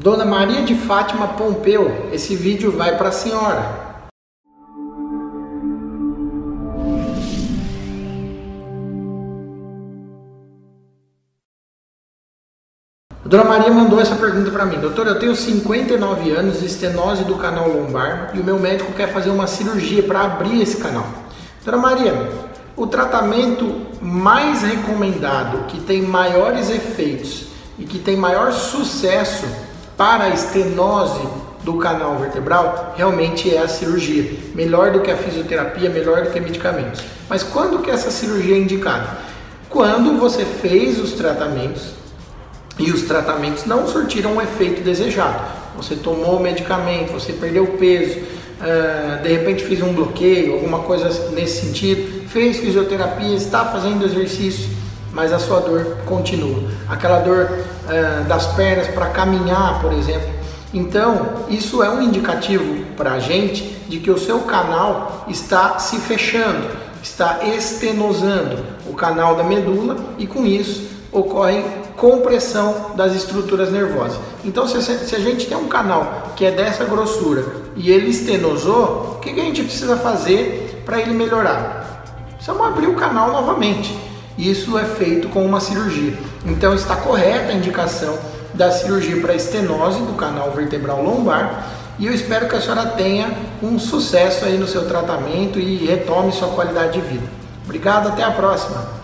Dona Maria de Fátima Pompeu, esse vídeo vai para a senhora. A Dona Maria mandou essa pergunta para mim. Doutor, eu tenho 59 anos, estenose do canal lombar e o meu médico quer fazer uma cirurgia para abrir esse canal. Dona Maria, o tratamento mais recomendado, que tem maiores efeitos e que tem maior sucesso para a estenose do canal vertebral, realmente é a cirurgia. Melhor do que a fisioterapia, melhor do que medicamentos. Mas quando que essa cirurgia é indicada? Quando você fez os tratamentos e os tratamentos não surtiram o efeito desejado. Você tomou medicamento, você perdeu peso, uh, de repente fez um bloqueio, alguma coisa nesse sentido, fez fisioterapia, está fazendo exercício, mas a sua dor continua. Aquela dor uh, das pernas para caminhar, por exemplo. Então, isso é um indicativo para a gente de que o seu canal está se fechando, está estenosando o canal da medula e com isso ocorre compressão das estruturas nervosas. Então, se, se, a gente tem um canal que é dessa grossura e ele estenosou, o que, que a gente precisa fazer para ele melhorar? Precisamos abrir o canal novamente. Isso é feito com uma cirurgia. Então, está correta a indicação da cirurgia para estenose do canal vertebral lombar e eu espero que a senhora tenha um sucesso aí no seu tratamento e retome sua qualidade de vida. Obrigado, até a próxima.